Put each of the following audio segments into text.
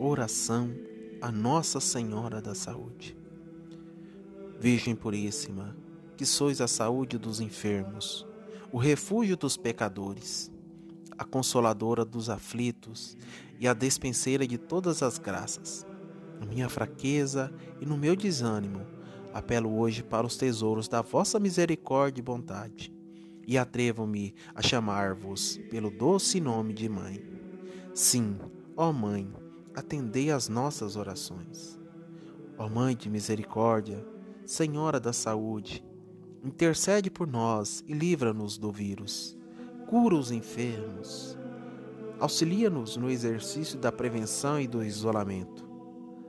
Oração a Nossa Senhora da Saúde. Virgem Puríssima, que sois a saúde dos enfermos, o refúgio dos pecadores, a consoladora dos aflitos e a despenseira de todas as graças. Na minha fraqueza e no meu desânimo, apelo hoje para os tesouros da vossa misericórdia e bondade, e atrevo-me a chamar-vos pelo doce nome de Mãe. Sim, ó Mãe, atendei às nossas orações. Ó Mãe de misericórdia, Senhora da saúde, intercede por nós e livra-nos do vírus. Cura os enfermos. Auxilia-nos no exercício da prevenção e do isolamento.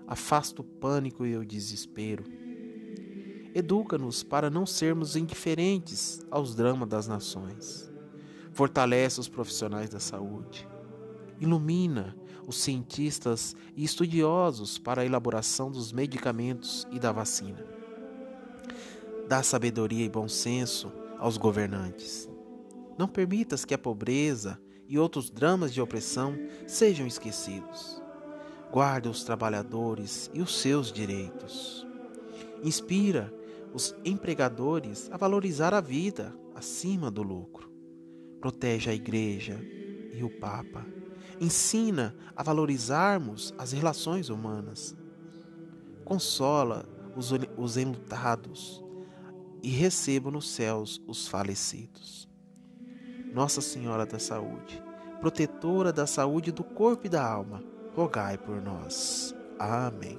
Afasta o pânico e o desespero. Educa-nos para não sermos indiferentes aos dramas das nações. Fortalece os profissionais da saúde ilumina os cientistas e estudiosos para a elaboração dos medicamentos e da vacina. Dá sabedoria e bom senso aos governantes. Não permitas que a pobreza e outros dramas de opressão sejam esquecidos. Guarda os trabalhadores e os seus direitos. Inspira os empregadores a valorizar a vida acima do lucro. Protege a Igreja e o Papa ensina a valorizarmos as relações humanas, consola os, os enlutados e receba nos céus os falecidos. Nossa Senhora da Saúde, protetora da saúde do corpo e da alma, rogai por nós. Amém.